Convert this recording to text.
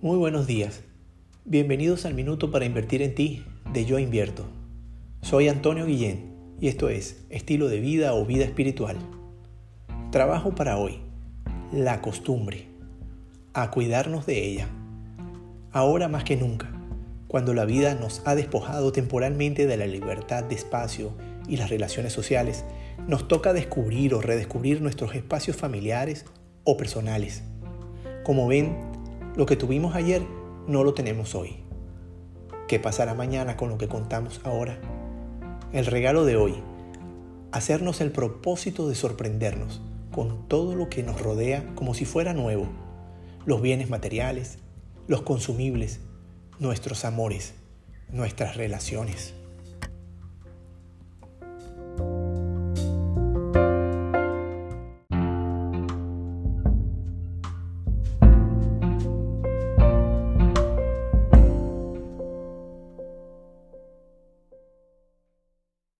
Muy buenos días. Bienvenidos al Minuto para Invertir en Ti de Yo Invierto. Soy Antonio Guillén y esto es Estilo de Vida o Vida Espiritual. Trabajo para hoy. La costumbre. A cuidarnos de ella. Ahora más que nunca, cuando la vida nos ha despojado temporalmente de la libertad de espacio y las relaciones sociales, nos toca descubrir o redescubrir nuestros espacios familiares o personales. Como ven, lo que tuvimos ayer no lo tenemos hoy. ¿Qué pasará mañana con lo que contamos ahora? El regalo de hoy, hacernos el propósito de sorprendernos con todo lo que nos rodea como si fuera nuevo. Los bienes materiales, los consumibles, nuestros amores, nuestras relaciones.